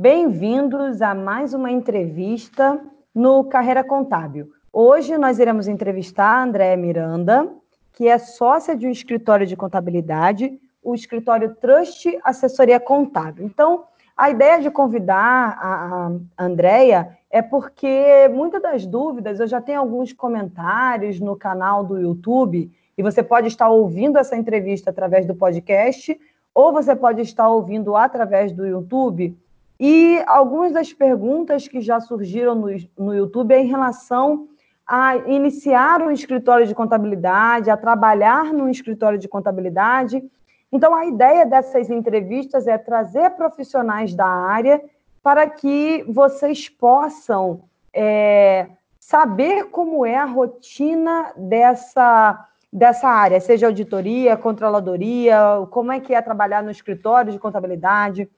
Bem-vindos a mais uma entrevista no Carreira Contábil. Hoje nós iremos entrevistar a Andréa Miranda, que é sócia de um escritório de contabilidade, o escritório Trust Assessoria Contábil. Então, a ideia de convidar a Andréia é porque muitas das dúvidas, eu já tenho alguns comentários no canal do YouTube, e você pode estar ouvindo essa entrevista através do podcast, ou você pode estar ouvindo através do YouTube, e algumas das perguntas que já surgiram no, no YouTube é em relação a iniciar um escritório de contabilidade, a trabalhar num escritório de contabilidade. Então, a ideia dessas entrevistas é trazer profissionais da área para que vocês possam é, saber como é a rotina dessa, dessa área, seja auditoria, controladoria, como é que é trabalhar no escritório de contabilidade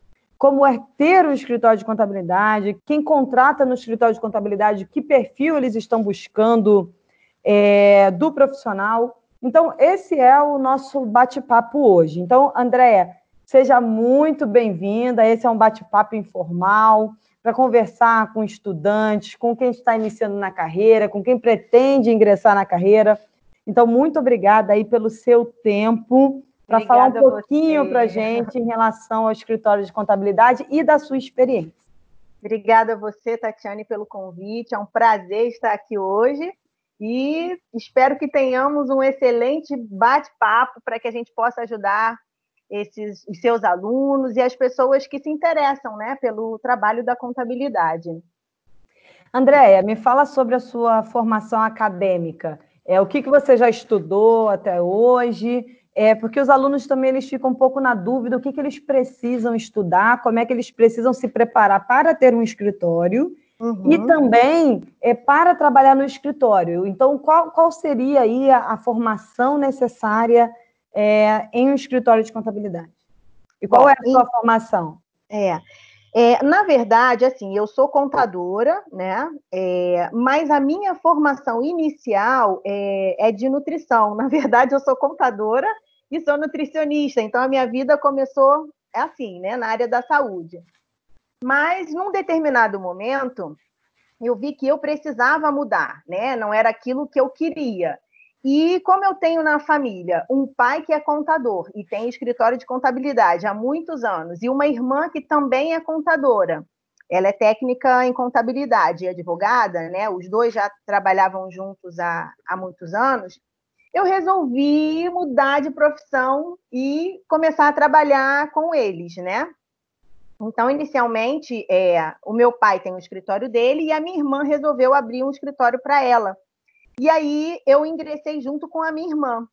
como é ter um escritório de contabilidade, quem contrata no escritório de contabilidade, que perfil eles estão buscando é, do profissional. Então, esse é o nosso bate-papo hoje. Então, Andréia, seja muito bem-vinda. Esse é um bate-papo informal para conversar com estudantes, com quem está iniciando na carreira, com quem pretende ingressar na carreira. Então, muito obrigada aí pelo seu tempo para falar um pouquinho para a gente em relação ao escritório de contabilidade e da sua experiência. Obrigada a você, Tatiane, pelo convite. É um prazer estar aqui hoje e espero que tenhamos um excelente bate-papo para que a gente possa ajudar esses os seus alunos e as pessoas que se interessam né, pelo trabalho da contabilidade. Andréia, me fala sobre a sua formação acadêmica. É, o que, que você já estudou até hoje é, porque os alunos também eles ficam um pouco na dúvida o que, que eles precisam estudar, como é que eles precisam se preparar para ter um escritório uhum. e também é, para trabalhar no escritório. Então, qual, qual seria aí a, a formação necessária é, em um escritório de contabilidade? E qual é a sua formação? É, é, na verdade, assim, eu sou contadora, né? É, mas a minha formação inicial é, é, de nutrição. Na verdade, eu sou contadora e sou nutricionista. Então, a minha vida começou assim, né? Na área da saúde. Mas, num determinado momento, eu vi que eu precisava mudar, né? Não era aquilo que eu queria. E como eu tenho na família um pai que é contador e tem escritório de contabilidade há muitos anos, e uma irmã que também é contadora, ela é técnica em contabilidade e advogada, né? Os dois já trabalhavam juntos há, há muitos anos. Eu resolvi mudar de profissão e começar a trabalhar com eles, né? Então, inicialmente, é, o meu pai tem um escritório dele e a minha irmã resolveu abrir um escritório para ela e aí eu ingressei junto com a minha irmã.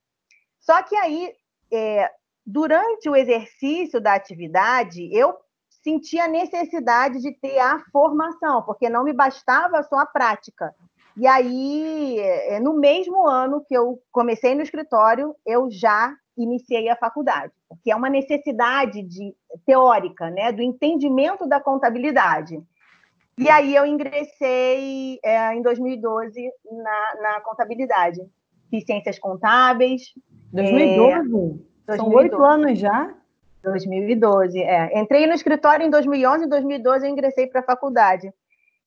Só que aí, é, durante o exercício da atividade, eu senti a necessidade de ter a formação, porque não me bastava só a prática. E aí, é, no mesmo ano que eu comecei no escritório, eu já iniciei a faculdade, que é uma necessidade de, teórica, né, do entendimento da contabilidade. E aí eu ingressei é, em 2012 na, na contabilidade. Fiz ciências contábeis. 2012? É, São oito anos já? 2012, é. Entrei no escritório em 2011, em 2012 eu ingressei para a faculdade.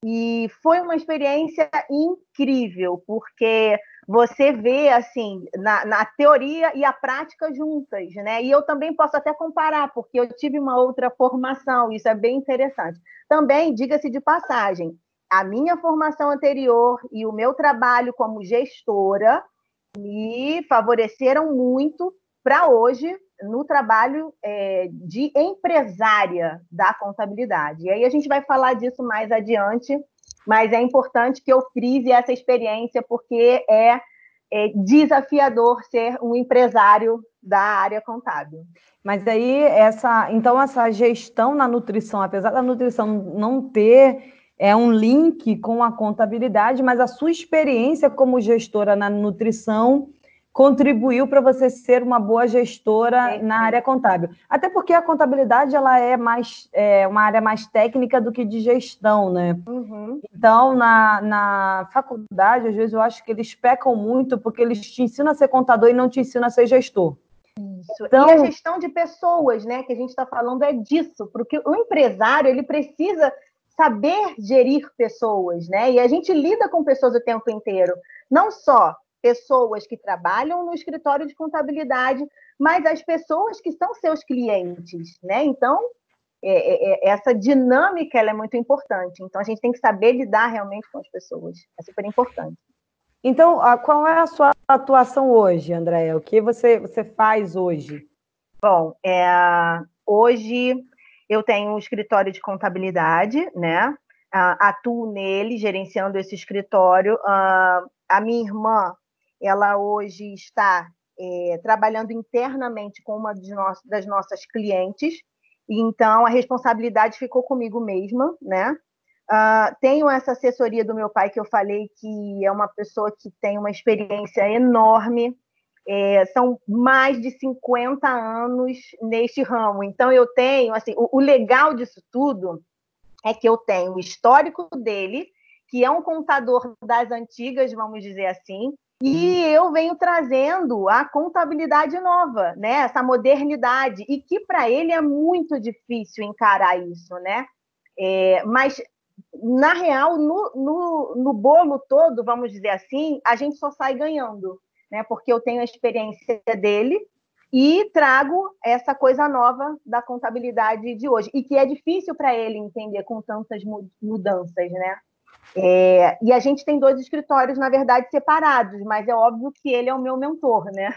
E foi uma experiência incrível, porque você vê assim na, na, teoria e a prática juntas, né? E eu também posso até comparar, porque eu tive uma outra formação, isso é bem interessante. Também, diga-se de passagem, a minha formação anterior e o meu trabalho como gestora me favoreceram muito para hoje no trabalho é, de empresária da contabilidade. E aí a gente vai falar disso mais adiante mas é importante que eu frise essa experiência, porque é, é desafiador ser um empresário da área contábil. Mas aí essa, então essa gestão na nutrição, apesar da nutrição não ter é um link com a contabilidade, mas a sua experiência como gestora na nutrição contribuiu para você ser uma boa gestora na área contábil. Até porque a contabilidade ela é mais é, uma área mais técnica do que de gestão, né? Uhum. Então, na, na faculdade, às vezes eu acho que eles pecam muito porque eles te ensinam a ser contador e não te ensinam a ser gestor. Isso. Então... E a gestão de pessoas, né, que a gente está falando é disso, porque o empresário ele precisa saber gerir pessoas, né? E a gente lida com pessoas o tempo inteiro, não só pessoas que trabalham no escritório de contabilidade, mas as pessoas que são seus clientes, né? Então, é, é, é, essa dinâmica é muito importante. Então, a gente tem que saber lidar realmente com as pessoas. É super importante. Então, qual é a sua atuação hoje, Andréia? O que você, você faz hoje? Bom, é, hoje eu tenho um escritório de contabilidade, né? atuo nele, gerenciando esse escritório. a minha irmã, ela hoje está é, trabalhando internamente com uma das nossas clientes, então a responsabilidade ficou comigo mesma, né? Uh, tenho essa assessoria do meu pai que eu falei que é uma pessoa que tem uma experiência enorme. É, são mais de 50 anos neste ramo. Então eu tenho, assim, o, o legal disso tudo é que eu tenho o histórico dele, que é um contador das antigas, vamos dizer assim, e eu venho trazendo a contabilidade nova, né? Essa modernidade, e que para ele é muito difícil encarar isso, né? É, mas na real, no, no, no, bolo todo, vamos dizer assim, a gente só sai ganhando, né? Porque eu tenho a experiência dele e trago essa coisa nova da contabilidade de hoje, e que é difícil para ele entender com tantas mudanças, né? É, e a gente tem dois escritórios, na verdade, separados, mas é óbvio que ele é o meu mentor, né?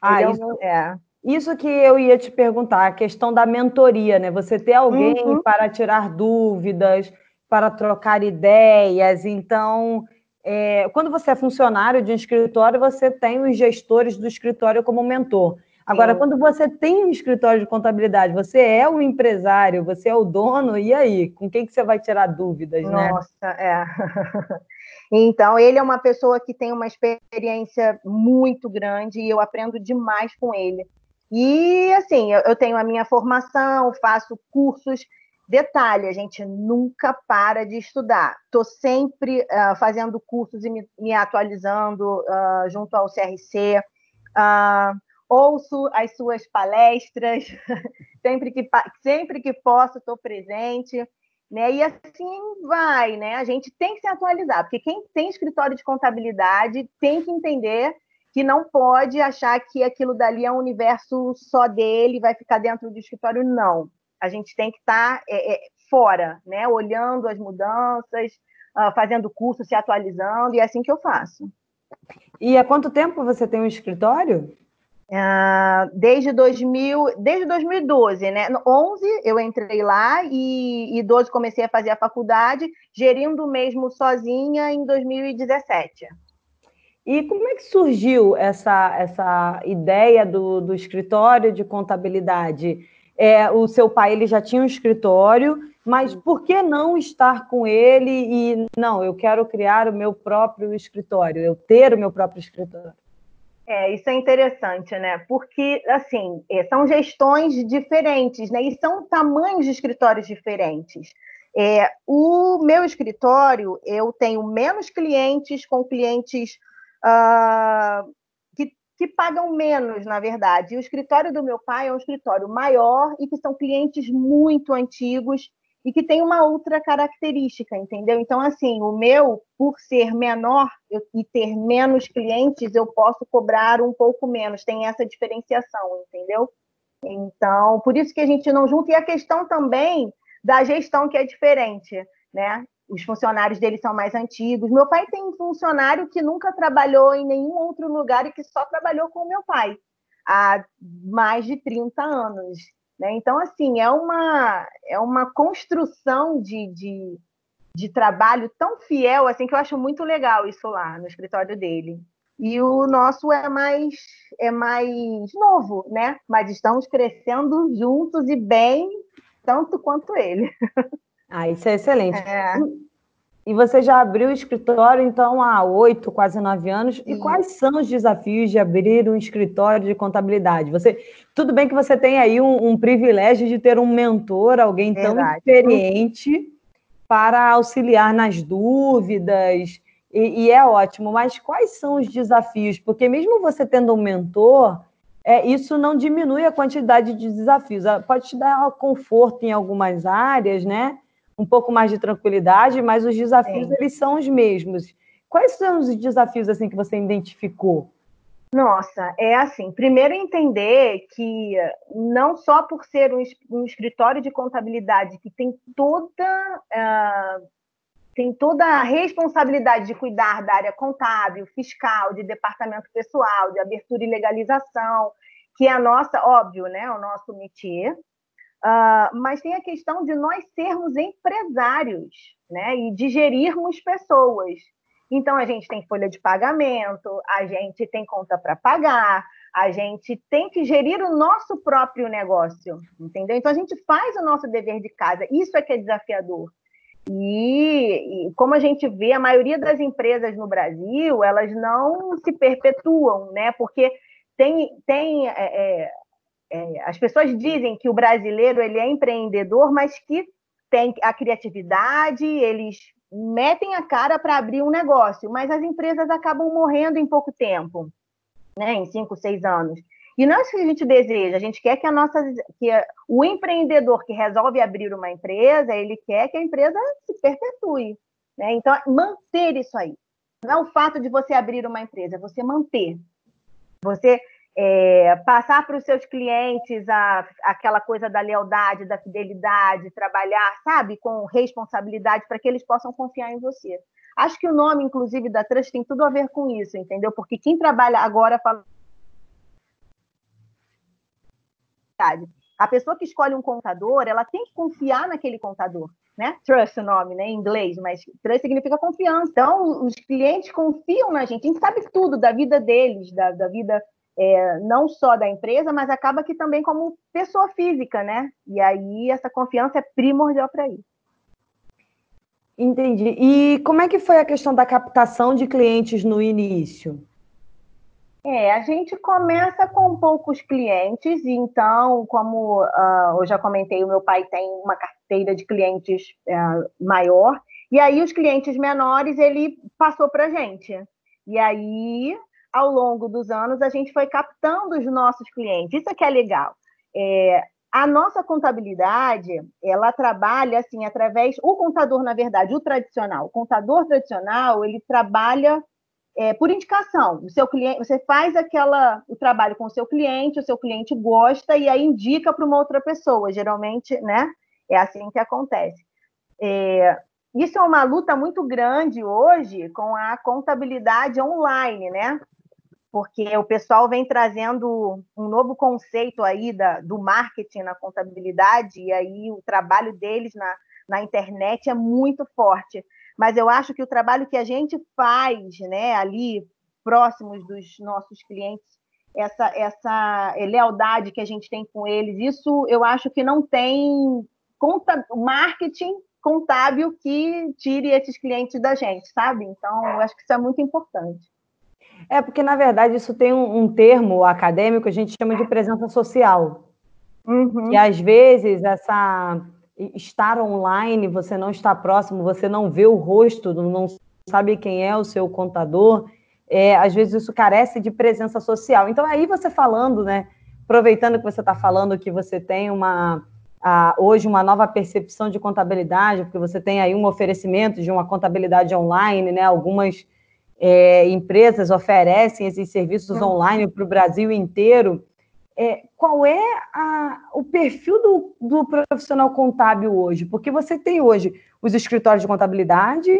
Ah, é isso, é. isso que eu ia te perguntar, a questão da mentoria, né? Você ter alguém uhum. para tirar dúvidas, para trocar ideias. Então, é, quando você é funcionário de um escritório, você tem os gestores do escritório como mentor. Agora, Sim. quando você tem um escritório de contabilidade, você é o empresário, você é o dono, e aí? Com quem que você vai tirar dúvidas, Nossa, né? Nossa, é. então, ele é uma pessoa que tem uma experiência muito grande e eu aprendo demais com ele. E, assim, eu tenho a minha formação, faço cursos. Detalhe, a gente nunca para de estudar. Estou sempre uh, fazendo cursos e me, me atualizando uh, junto ao CRC. Uh, ouço as suas palestras, sempre que, sempre que posso estou presente, né? E assim vai, né? A gente tem que se atualizar, porque quem tem escritório de contabilidade tem que entender que não pode achar que aquilo dali é um universo só dele, vai ficar dentro do escritório, não. A gente tem que estar tá, é, é, fora, né? Olhando as mudanças, uh, fazendo curso, se atualizando, e é assim que eu faço. E há quanto tempo você tem um escritório? Uh, desde, 2000, desde 2012, né? 11 eu entrei lá e, e 12 comecei a fazer a faculdade, gerindo mesmo sozinha em 2017. E como é que surgiu essa, essa ideia do, do escritório de contabilidade? É, o seu pai ele já tinha um escritório, mas por que não estar com ele e não, eu quero criar o meu próprio escritório, eu ter o meu próprio escritório? É, isso é interessante, né? Porque, assim, é, são gestões diferentes, né? E são tamanhos de escritórios diferentes. É, o meu escritório, eu tenho menos clientes, com clientes uh, que, que pagam menos, na verdade. E o escritório do meu pai é um escritório maior e que são clientes muito antigos e que tem uma outra característica, entendeu? Então, assim, o meu, por ser menor e ter menos clientes, eu posso cobrar um pouco menos, tem essa diferenciação, entendeu? Então, por isso que a gente não junta, e a questão também da gestão que é diferente, né? Os funcionários dele são mais antigos. Meu pai tem um funcionário que nunca trabalhou em nenhum outro lugar e que só trabalhou com meu pai há mais de 30 anos. Né? Então, assim, é uma, é uma construção de, de, de trabalho tão fiel assim que eu acho muito legal isso lá no escritório dele. E o nosso é mais é mais novo, né? Mas estamos crescendo juntos e bem, tanto quanto ele. Ah, isso é excelente. É. E você já abriu o escritório, então, há oito, quase nove anos. E quais são os desafios de abrir um escritório de contabilidade? Você, tudo bem que você tem aí um, um privilégio de ter um mentor, alguém tão experiente para auxiliar nas dúvidas, e, e, é ótimo. Mas quais são os desafios? Porque mesmo você tendo um mentor, é, isso não diminui a quantidade de desafios. Ah, pode te dar conforto em algumas áreas, né? Um pouco mais de tranquilidade, mas os desafios Sim. eles são os mesmos. Quais são os desafios assim que você identificou? Nossa, é assim. Primeiro entender que não só por ser um, um escritório de contabilidade que tem toda uh, tem toda a responsabilidade de cuidar da área contábil, fiscal, de departamento pessoal, de abertura e legalização, que é a nossa, óbvio, né, o nosso métier. Uh, mas tem a questão de nós sermos empresários, né, e de gerirmos pessoas. Então, a gente tem folha de pagamento, a gente tem conta para pagar, a gente tem que gerir o nosso próprio negócio, entendeu? Então, a gente faz o nosso dever de casa. Isso é que é desafiador. E, e, como a gente vê, a maioria das empresas no Brasil, elas não se perpetuam, né? Porque tem, tem é, é, as pessoas dizem que o brasileiro ele é empreendedor, mas que tem a criatividade, eles metem a cara para abrir um negócio, mas as empresas acabam morrendo em pouco tempo, né, em cinco, seis anos. E não é isso que a gente deseja, a gente quer que a nossa, que o empreendedor que resolve abrir uma empresa, ele quer que a empresa se perpetue. Né? Então, manter isso aí. Não é o fato de você abrir uma empresa, é você manter. Você é, passar para os seus clientes a, aquela coisa da lealdade, da fidelidade, trabalhar, sabe, com responsabilidade para que eles possam confiar em você. Acho que o nome, inclusive, da Trust tem tudo a ver com isso, entendeu? Porque quem trabalha agora fala. A pessoa que escolhe um contador, ela tem que confiar naquele contador, né? Trust o nome, né, em inglês, mas trust significa confiança. Então, os clientes confiam na gente, a gente sabe tudo da vida deles, da, da vida é, não só da empresa, mas acaba que também como pessoa física, né? E aí essa confiança é primordial para isso. Entendi. E como é que foi a questão da captação de clientes no início? É, a gente começa com poucos clientes, então, como uh, eu já comentei, o meu pai tem uma carteira de clientes uh, maior, e aí os clientes menores ele passou para a gente. E aí ao longo dos anos, a gente foi captando os nossos clientes. Isso é que é legal. É, a nossa contabilidade, ela trabalha assim através o contador, na verdade, o tradicional, o contador tradicional, ele trabalha é, por indicação. O seu cliente, você faz aquela o trabalho com o seu cliente, o seu cliente gosta e aí indica para uma outra pessoa. Geralmente, né? É assim que acontece. É, isso é uma luta muito grande hoje com a contabilidade online, né? Porque o pessoal vem trazendo um novo conceito aí da, do marketing na contabilidade, e aí o trabalho deles na, na internet é muito forte. Mas eu acho que o trabalho que a gente faz né, ali, próximos dos nossos clientes, essa, essa lealdade que a gente tem com eles, isso eu acho que não tem conta, marketing contábil que tire esses clientes da gente, sabe? Então, eu acho que isso é muito importante. É porque, na verdade, isso tem um, um termo acadêmico que a gente chama de presença social. Uhum. E às vezes essa estar online, você não está próximo, você não vê o rosto, não sabe quem é o seu contador, é, às vezes isso carece de presença social. Então, aí você falando, né? Aproveitando que você está falando que você tem uma a, hoje uma nova percepção de contabilidade, porque você tem aí um oferecimento de uma contabilidade online, né? Algumas é, empresas oferecem esses serviços uhum. online para o Brasil inteiro. É, qual é a, o perfil do, do, profissional contábil hoje? Porque você tem hoje os escritórios de contabilidade,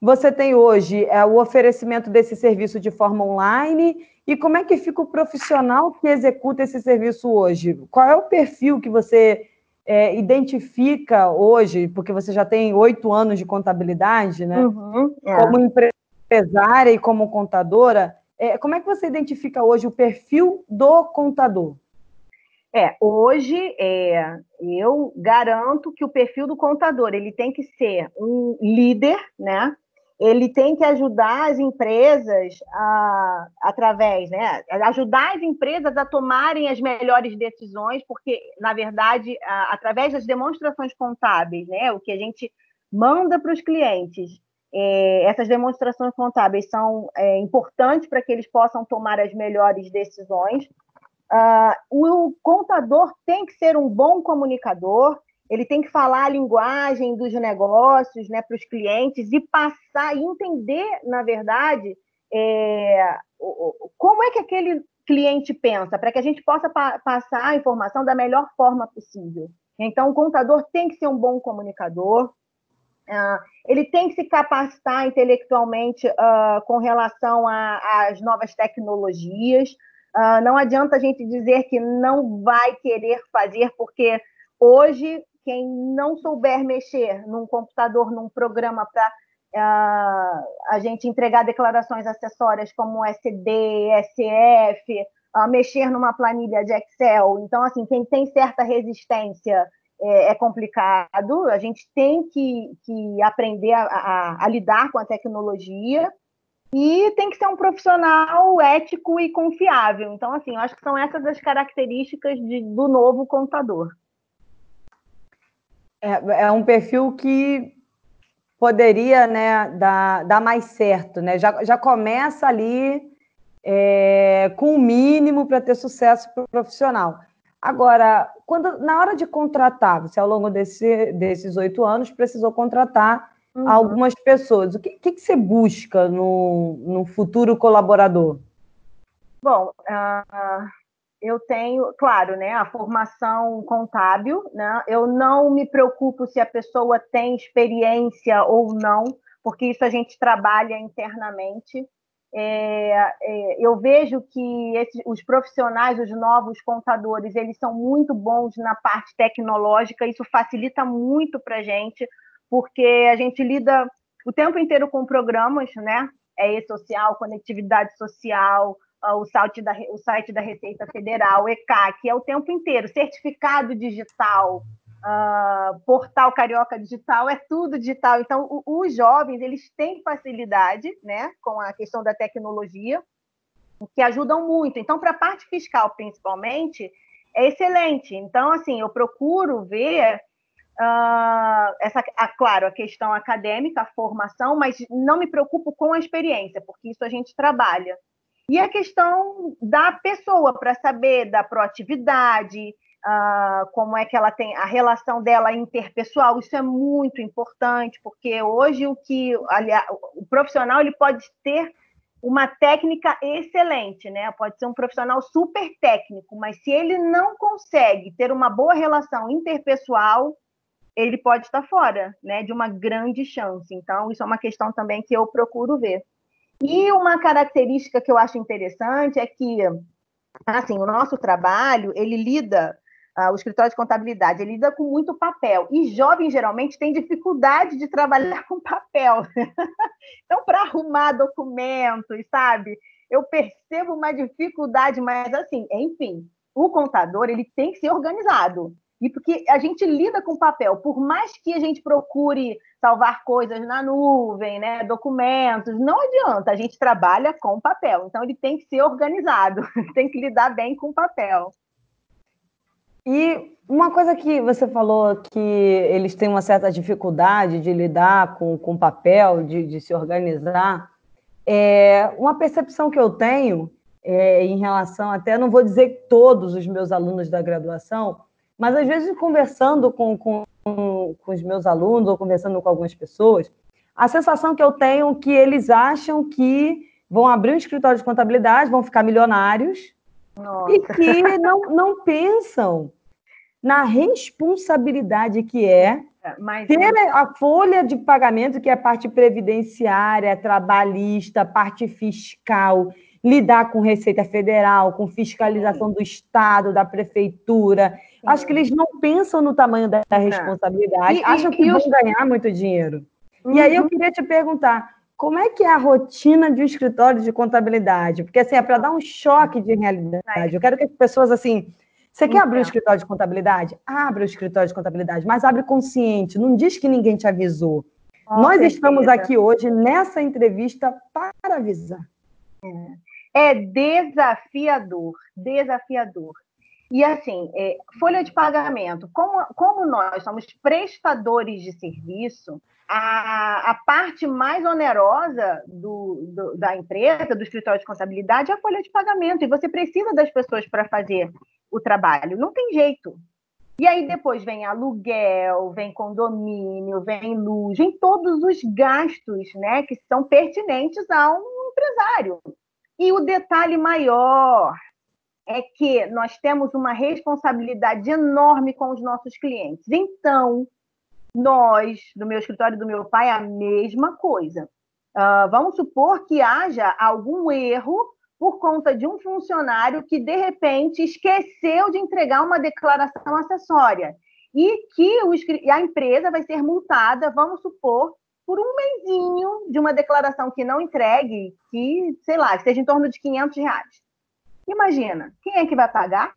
você tem hoje é, o oferecimento desse serviço de forma online, e como é que fica o profissional que executa esse serviço hoje? Qual é o perfil que você é, identifica hoje, porque você já tem oito anos de contabilidade, né? Uhum, é. Como empresa empresária e como contadora, é, como é que você identifica hoje o perfil do contador? É, hoje é, eu garanto que o perfil do contador ele tem que ser um líder, né? Ele tem que ajudar as empresas a, através, né? Ajudar as empresas a tomarem as melhores decisões, porque na verdade, a, através das demonstrações contábeis, né? O que a gente manda para os clientes é, essas demonstrações contábeis são é, importantes para que eles possam tomar as melhores decisões. Uh, o contador tem que ser um bom comunicador, ele tem que falar a linguagem dos negócios né, para os clientes e passar e entender, na verdade, é, como é que aquele cliente pensa, para que a gente possa pa passar a informação da melhor forma possível. Então, o contador tem que ser um bom comunicador, ele tem que se capacitar intelectualmente uh, com relação às novas tecnologias. Uh, não adianta a gente dizer que não vai querer fazer, porque hoje, quem não souber mexer num computador, num programa para uh, a gente entregar declarações acessórias como SD, SF, uh, mexer numa planilha de Excel. Então, assim, quem tem certa resistência é, é complicado. A gente tem que, que aprender a, a, a lidar com a tecnologia e tem que ser um profissional ético e confiável. Então, assim, eu acho que são essas as características de, do novo contador. É, é, um perfil que poderia né, dar, dar mais certo, né? Já, já começa ali é, com o mínimo para ter sucesso profissional. Agora, quando na hora de contratar, você ao longo desse, desses oito anos precisou contratar uhum. algumas pessoas. O que, que, que, você busca no, no futuro colaborador? Bom, uh, eu tenho, claro, né, a formação contábil, né? Eu não me preocupo se a pessoa tem experiência ou não, porque isso a gente trabalha internamente. É, é, eu vejo que esses, os profissionais, os novos contadores, eles são muito bons na parte tecnológica, isso facilita muito para a gente, porque a gente lida o tempo inteiro com programas, né? É e-social, conectividade social, o site, da, o site da Receita Federal, ECAC, é o tempo inteiro, certificado digital, uh, portal Carioca Digital, é tudo digital. Então, o, os jovens, eles têm facilidade né, com a questão da tecnologia, que ajudam muito. Então, para a parte fiscal, principalmente, é excelente. Então, assim, eu procuro ver Uh, essa, a, claro, a questão acadêmica, a formação, mas não me preocupo com a experiência, porque isso a gente trabalha. E a questão da pessoa, para saber da proatividade, uh, como é que ela tem a relação dela interpessoal, isso é muito importante, porque hoje o que aliás, o profissional ele pode ter uma técnica excelente, né? Pode ser um profissional super técnico, mas se ele não consegue ter uma boa relação interpessoal, ele pode estar fora, né, de uma grande chance. Então, isso é uma questão também que eu procuro ver. E uma característica que eu acho interessante é que, assim, o nosso trabalho, ele lida, o escritório de contabilidade, ele lida com muito papel. E jovens, geralmente, têm dificuldade de trabalhar com papel. então, para arrumar documentos, sabe? Eu percebo uma dificuldade, mas, assim, enfim, o contador, ele tem que ser organizado. E porque a gente lida com papel, por mais que a gente procure salvar coisas na nuvem, né, documentos, não adianta, a gente trabalha com papel. Então ele tem que ser organizado, tem que lidar bem com papel. E uma coisa que você falou que eles têm uma certa dificuldade de lidar com, com papel, de, de se organizar, é uma percepção que eu tenho é, em relação até, não vou dizer todos os meus alunos da graduação, mas às vezes, conversando com, com, com os meus alunos ou conversando com algumas pessoas, a sensação que eu tenho é que eles acham que vão abrir um escritório de contabilidade, vão ficar milionários, Nossa. e que não, não pensam na responsabilidade que é, é Mas... ter a folha de pagamento, que é a parte previdenciária, trabalhista, parte fiscal, lidar com Receita Federal, com fiscalização do Estado, da Prefeitura. Sim. Acho que eles não pensam no tamanho da responsabilidade, e, acham e, que e vão os... ganhar muito dinheiro. Uhum. E aí eu uhum. queria te perguntar, como é que é a rotina de um escritório de contabilidade? Porque assim, é para dar um choque de realidade. Eu quero que as pessoas assim, você quer abrir um então. escritório de contabilidade? Abre o escritório de contabilidade, mas abre consciente, não diz que ninguém te avisou. Com Nós certeza. estamos aqui hoje nessa entrevista para avisar. É é desafiador, desafiador. E assim, é, folha de pagamento, como, como nós somos prestadores de serviço, a, a parte mais onerosa do, do, da empresa, do escritório de contabilidade, é a folha de pagamento. E você precisa das pessoas para fazer o trabalho. Não tem jeito. E aí depois vem aluguel, vem condomínio, vem luz, vem todos os gastos né, que são pertinentes a um empresário. E o detalhe maior é que nós temos uma responsabilidade enorme com os nossos clientes. Então, nós, do meu escritório e do meu pai, a mesma coisa. Uh, vamos supor que haja algum erro por conta de um funcionário que, de repente, esqueceu de entregar uma declaração acessória e que o, a empresa vai ser multada, vamos supor, por um mêsinho de uma declaração que não entregue, que, sei lá, seja em torno de 500 reais. Imagina, quem é que vai pagar?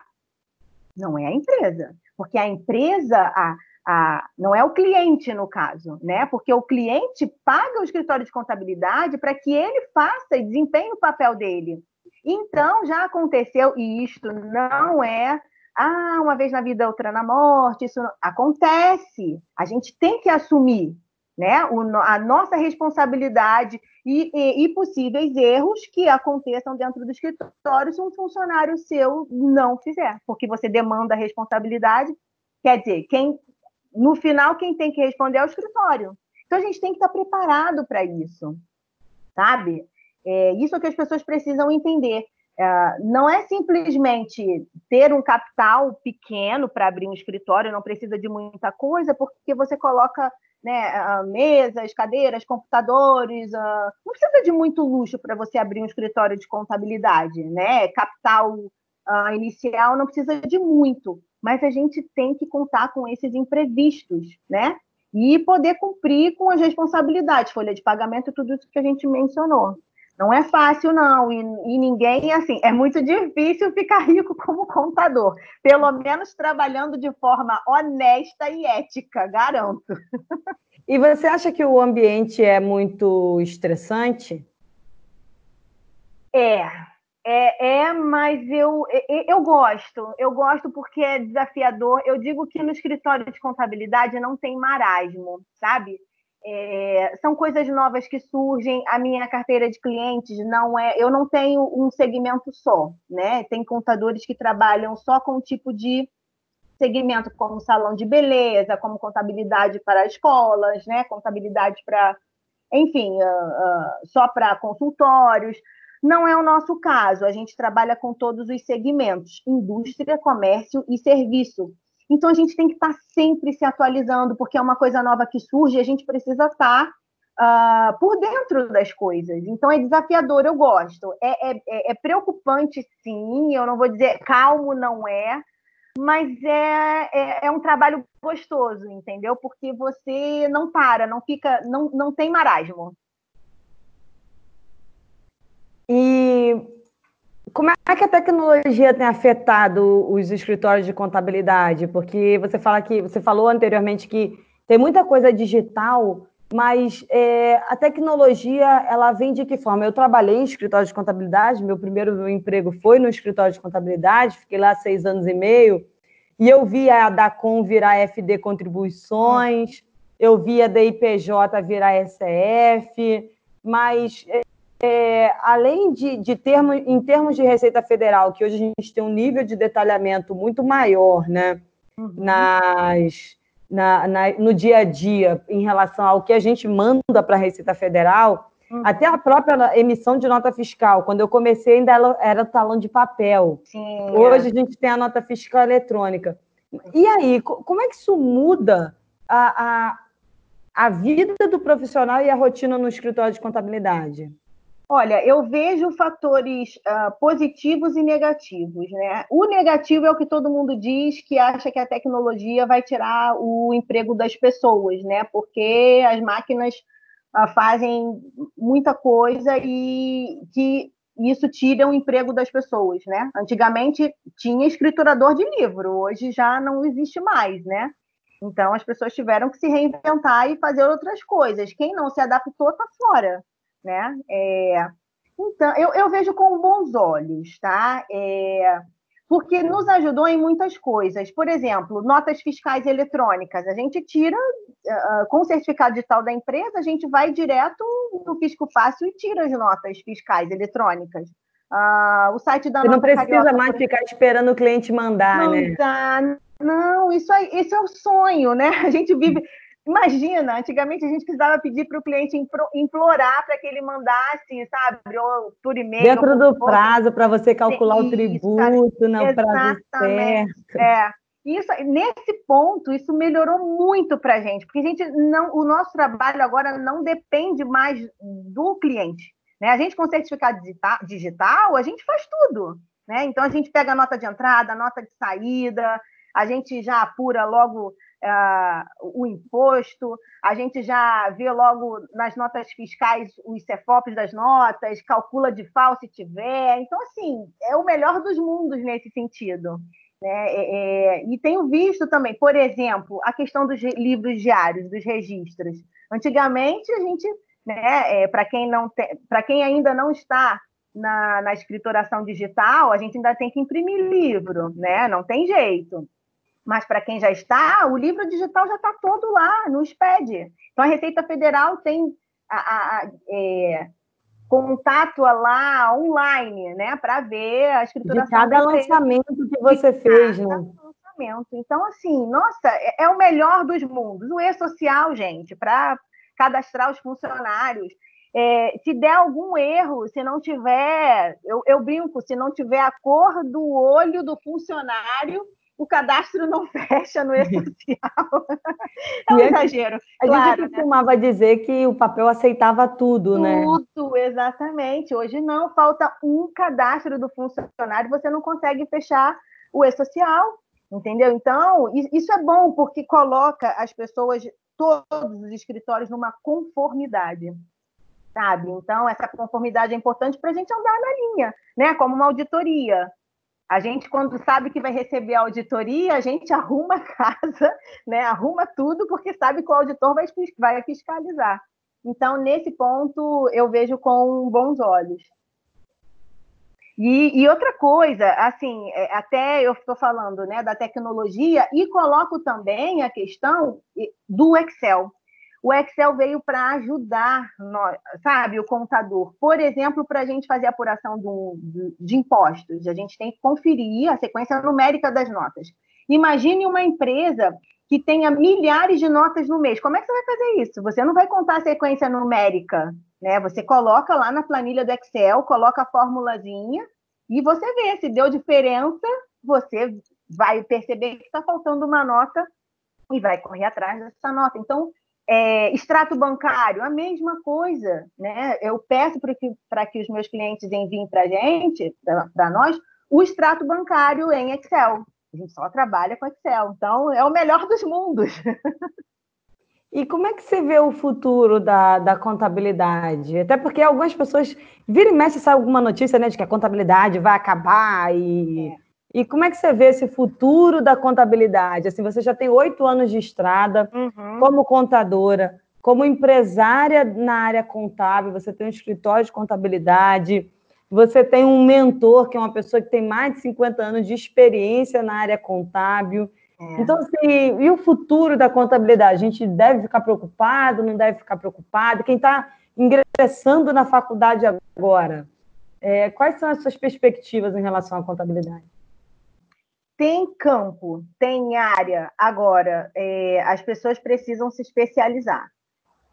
Não é a empresa, porque a empresa, a, a, não é o cliente no caso, né? Porque o cliente paga o escritório de contabilidade para que ele faça e desempenhe o papel dele. Então, já aconteceu, e isto não é ah, uma vez na vida, outra na morte, isso não... acontece. A gente tem que assumir né, o, a nossa responsabilidade e, e, e, possíveis erros que aconteçam dentro do escritório se um funcionário seu não fizer, porque você demanda responsabilidade. Quer dizer, quem no final, quem tem que responder é o escritório. Então, a gente tem que estar preparado para isso, sabe? É, isso é que as pessoas precisam entender. É, não é simplesmente ter um capital pequeno para abrir um escritório, não precisa de muita coisa, porque você coloca né, mesas, cadeiras, computadores, uh, não precisa de muito luxo para você abrir um escritório de contabilidade, né? Capital uh, inicial não precisa de muito mas a gente tem que contar com esses imprevistos, né? E poder cumprir com as responsabilidades, folha de pagamento, tudo isso que a gente mencionou. Não é fácil, não, e, e ninguém, assim, é muito difícil ficar rico como contador, pelo menos trabalhando de forma honesta e ética, garanto. E você acha que o ambiente é muito estressante? É, é, é, mas eu, eu gosto, eu gosto porque é desafiador. Eu digo que no escritório de contabilidade não tem marasmo, sabe? É, são coisas novas que surgem. A minha carteira de clientes não é. Eu não tenho um segmento só, né? Tem contadores que trabalham só com um tipo de segmento, como salão de beleza, como contabilidade para escolas, né? Contabilidade para, enfim, uh, uh, só para consultórios. Não é o nosso caso, a gente trabalha com todos os segmentos: indústria, comércio e serviço. Então a gente tem que estar sempre se atualizando, porque é uma coisa nova que surge, a gente precisa estar uh, por dentro das coisas. Então é desafiador, eu gosto. É, é, é preocupante, sim, eu não vou dizer calmo, não é, mas é, é, é, um trabalho gostoso, entendeu? Porque você não para, não fica, não, não tem marasmo. E como é que a tecnologia tem afetado os escritórios de contabilidade? Porque você fala que você falou anteriormente que tem muita coisa digital, mas é, a tecnologia ela vem de que forma? Eu trabalhei em escritório de contabilidade, meu primeiro emprego foi no escritório de contabilidade, fiquei lá seis anos e meio, e eu vi a Dacom virar FD Contribuições, eu vi a DIPJ virar SF, mas é, além de, de termos, em termos de Receita Federal, que hoje a gente tem um nível de detalhamento muito maior, né, uhum. nas, na, na, no dia a dia, em relação ao que a gente manda para a Receita Federal, uhum. até a própria emissão de nota fiscal. Quando eu comecei, ainda era, era talão de papel. Sim, hoje é. a gente tem a nota fiscal eletrônica. E aí, como é que isso muda a, a, a vida do profissional e a rotina no escritório de contabilidade? Olha, eu vejo fatores uh, positivos e negativos, né? O negativo é o que todo mundo diz, que acha que a tecnologia vai tirar o emprego das pessoas, né? Porque as máquinas uh, fazem muita coisa e que isso tira o emprego das pessoas, né? Antigamente tinha escriturador de livro, hoje já não existe mais, né? Então as pessoas tiveram que se reinventar e fazer outras coisas. Quem não se adaptou está fora né? É, então, eu, eu, vejo com bons olhos, tá? É, porque nos ajudou em muitas coisas. Por exemplo, notas fiscais eletrônicas. A gente tira, uh, com o certificado digital da empresa, a gente vai direto no Fisco Fácil e tira as notas fiscais eletrônicas. Uh, o site da Você não precisa Carioca, mais ficar esperando o cliente mandar, não né? Não, isso, aí, isso é o sonho, né? A gente vive. Imagina, antigamente a gente precisava pedir para o cliente implorar para que ele mandasse, sabe, ou por e-mail. Dentro do prazo, para você calcular isso, o tributo, no prazo certo. É. Isso, nesse ponto, isso melhorou muito para a gente, porque a gente não, o nosso trabalho agora não depende mais do cliente. Né? A gente, com certificado digital, a gente faz tudo. Né? Então, a gente pega a nota de entrada, a nota de saída, a gente já apura logo uh, o imposto, a gente já vê logo nas notas fiscais os CEFOPs das notas, calcula de FAO se tiver. Então, assim, é o melhor dos mundos nesse sentido. Né? É, é, e tenho visto também, por exemplo, a questão dos livros diários, dos registros. Antigamente, a gente, né, é, para quem, não quem ainda não está na, na escrituração digital, a gente ainda tem que imprimir livro, né? Não tem jeito. Mas para quem já está, o livro digital já está todo lá no SPED. Então a Receita Federal tem a, a, a, é, contato lá online, né, para ver a escrituração. De cada lançamento que você fez, né? Lançamento. Então, assim, nossa, é, é o melhor dos mundos. O e-social, gente, para cadastrar os funcionários. É, se der algum erro, se não tiver, eu, eu brinco, se não tiver a cor do olho do funcionário, o cadastro não fecha no essencial. é um é exagero. A claro, gente né? costumava né? dizer que o papel aceitava tudo, tudo né? Tudo, exatamente. Hoje não, falta um cadastro do funcionário, você não consegue fechar o e-social, entendeu? Então, isso é bom, porque coloca as pessoas, todos os escritórios, numa conformidade. Sabe? Então, essa conformidade é importante para a gente andar na linha, né? Como uma auditoria. A gente, quando sabe que vai receber a auditoria, a gente arruma a casa, né? arruma tudo, porque sabe que o auditor vai, vai fiscalizar. Então, nesse ponto, eu vejo com bons olhos. E, e outra coisa, assim, é, até eu estou falando né, da tecnologia e coloco também a questão do Excel o Excel veio para ajudar, nós, sabe, o contador. Por exemplo, para a gente fazer a apuração do, de, de impostos, a gente tem que conferir a sequência numérica das notas. Imagine uma empresa que tenha milhares de notas no mês. Como é que você vai fazer isso? Você não vai contar a sequência numérica, né? Você coloca lá na planilha do Excel, coloca a formulazinha e você vê se deu diferença, você vai perceber que está faltando uma nota e vai correr atrás dessa nota. Então, é, extrato bancário, a mesma coisa. Né? Eu peço para que, que os meus clientes enviem para a gente, para nós, o extrato bancário em Excel. A gente só trabalha com Excel. Então, é o melhor dos mundos. E como é que você vê o futuro da, da contabilidade? Até porque algumas pessoas viram e mexe sai alguma notícia né, de que a contabilidade vai acabar e. É e como é que você vê esse futuro da contabilidade? Assim, você já tem oito anos de estrada uhum. como contadora, como empresária na área contábil, você tem um escritório de contabilidade, você tem um mentor, que é uma pessoa que tem mais de 50 anos de experiência na área contábil. É. Então, assim, e o futuro da contabilidade? A gente deve ficar preocupado, não deve ficar preocupado? Quem está ingressando na faculdade agora, é, quais são as suas perspectivas em relação à contabilidade? Tem campo, tem área. Agora, é, as pessoas precisam se especializar,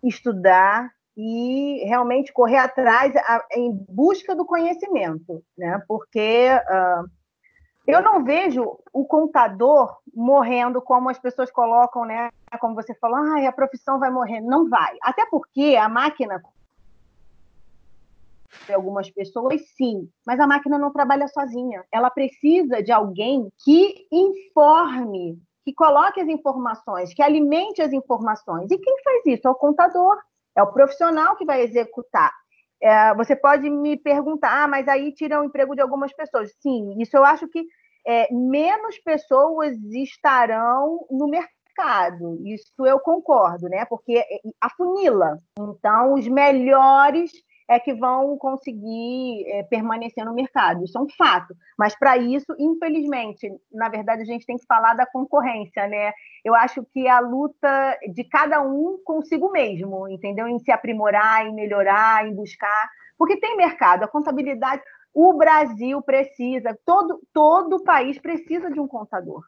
estudar e realmente correr atrás a, em busca do conhecimento, né? Porque uh, eu não vejo o contador morrendo como as pessoas colocam, né? Como você falou, ah, a profissão vai morrer. Não vai. Até porque a máquina algumas pessoas, sim, mas a máquina não trabalha sozinha. Ela precisa de alguém que informe, que coloque as informações, que alimente as informações. E quem faz isso? É o contador, é o profissional que vai executar. É, você pode me perguntar, ah, mas aí tira o emprego de algumas pessoas. Sim, isso eu acho que é, menos pessoas estarão no mercado. Isso eu concordo, né? Porque afunila. Então, os melhores é que vão conseguir é, permanecer no mercado. Isso é um fato. Mas para isso, infelizmente, na verdade, a gente tem que falar da concorrência, né? Eu acho que a luta de cada um consigo mesmo, entendeu? Em se aprimorar, em melhorar, em buscar, porque tem mercado. A contabilidade, o Brasil precisa, todo todo o país precisa de um contador.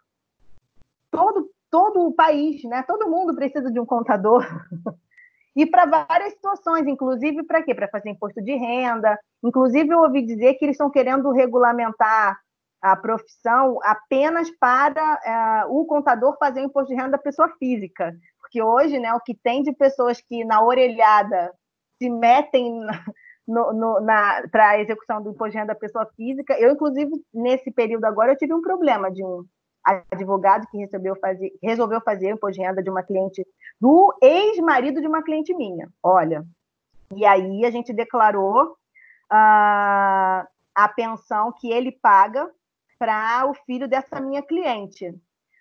Todo todo o país, né? Todo mundo precisa de um contador. e para várias situações, inclusive para quê? Para fazer imposto de renda. Inclusive, eu ouvi dizer que eles estão querendo regulamentar a profissão apenas para uh, o contador fazer o imposto de renda da pessoa física. Porque hoje, né, o que tem de pessoas que na orelhada se metem para a execução do imposto de renda da pessoa física, eu, inclusive, nesse período agora, eu tive um problema de um advogado que resolveu fazer, resolveu fazer o imposto de renda de uma cliente, do ex-marido de uma cliente minha. Olha, e aí a gente declarou uh, a pensão que ele paga para o filho dessa minha cliente.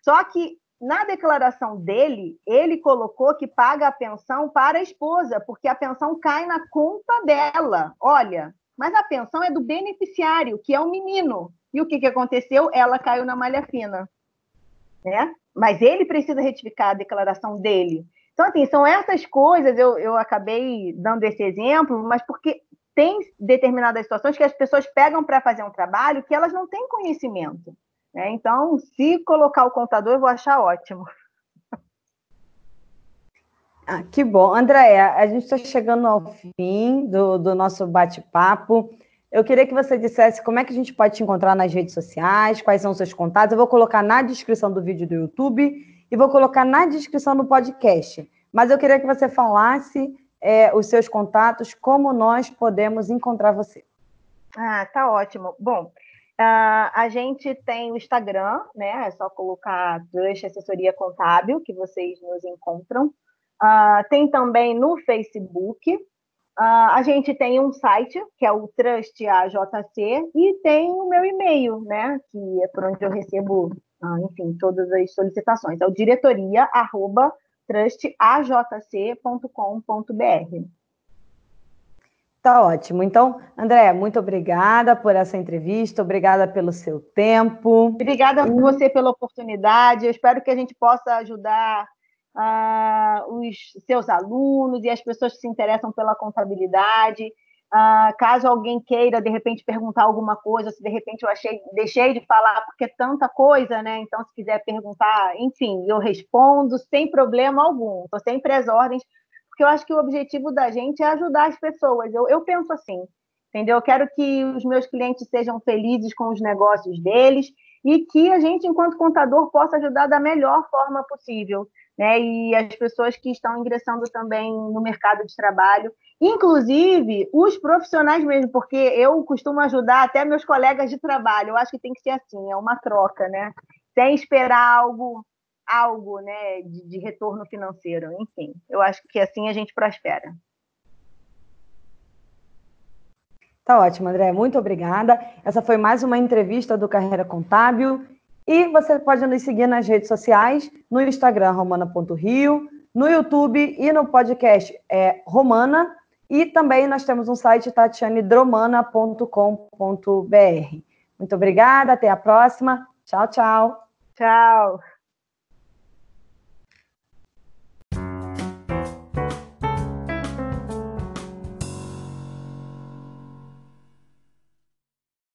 Só que na declaração dele, ele colocou que paga a pensão para a esposa, porque a pensão cai na conta dela. Olha, mas a pensão é do beneficiário, que é o menino. E o que, que aconteceu? Ela caiu na malha fina. Né? Mas ele precisa retificar a declaração dele. Então, assim, são essas coisas, eu, eu acabei dando esse exemplo, mas porque tem determinadas situações que as pessoas pegam para fazer um trabalho que elas não têm conhecimento. Né? Então, se colocar o contador, eu vou achar ótimo. Ah, que bom. Andréia, a gente está chegando ao fim do, do nosso bate-papo. Eu queria que você dissesse como é que a gente pode te encontrar nas redes sociais, quais são os seus contatos. Eu vou colocar na descrição do vídeo do YouTube e vou colocar na descrição do podcast. Mas eu queria que você falasse é, os seus contatos, como nós podemos encontrar você. Ah, tá ótimo. Bom, uh, a gente tem o Instagram, né? É só colocar Trust Assessoria Contábil, que vocês nos encontram. Uh, tem também no Facebook, Uh, a gente tem um site, que é o Trust AJC, e tem o meu e-mail, né? Que é por onde eu recebo, uh, enfim, todas as solicitações. É o diretoria@trustajc.com.br. Tá ótimo. Então, André, muito obrigada por essa entrevista, obrigada pelo seu tempo. Obrigada a você pela oportunidade. Eu espero que a gente possa ajudar uh, os seus alunos e as pessoas que se interessam pela contabilidade. Uh, caso alguém queira, de repente, perguntar alguma coisa, se de repente eu achei, deixei de falar porque é tanta coisa, né? Então, se quiser perguntar, enfim, eu respondo sem problema algum. Estou sempre às ordens, porque eu acho que o objetivo da gente é ajudar as pessoas. Eu, eu penso assim, entendeu? Eu quero que os meus clientes sejam felizes com os negócios deles e que a gente, enquanto contador, possa ajudar da melhor forma possível né, e as pessoas que estão ingressando também no mercado de trabalho, inclusive os profissionais mesmo, porque eu costumo ajudar até meus colegas de trabalho. Eu acho que tem que ser assim, é uma troca, né? Sem esperar algo, algo, né, de, de retorno financeiro. Enfim, eu acho que assim a gente prospera. Tá ótimo, André. Muito obrigada. Essa foi mais uma entrevista do Carreira Contábil. E você pode nos seguir nas redes sociais, no Instagram, romana.rio, no YouTube e no podcast é, Romana. E também nós temos um site, tatianedromana.com.br. Muito obrigada, até a próxima. Tchau, tchau. Tchau.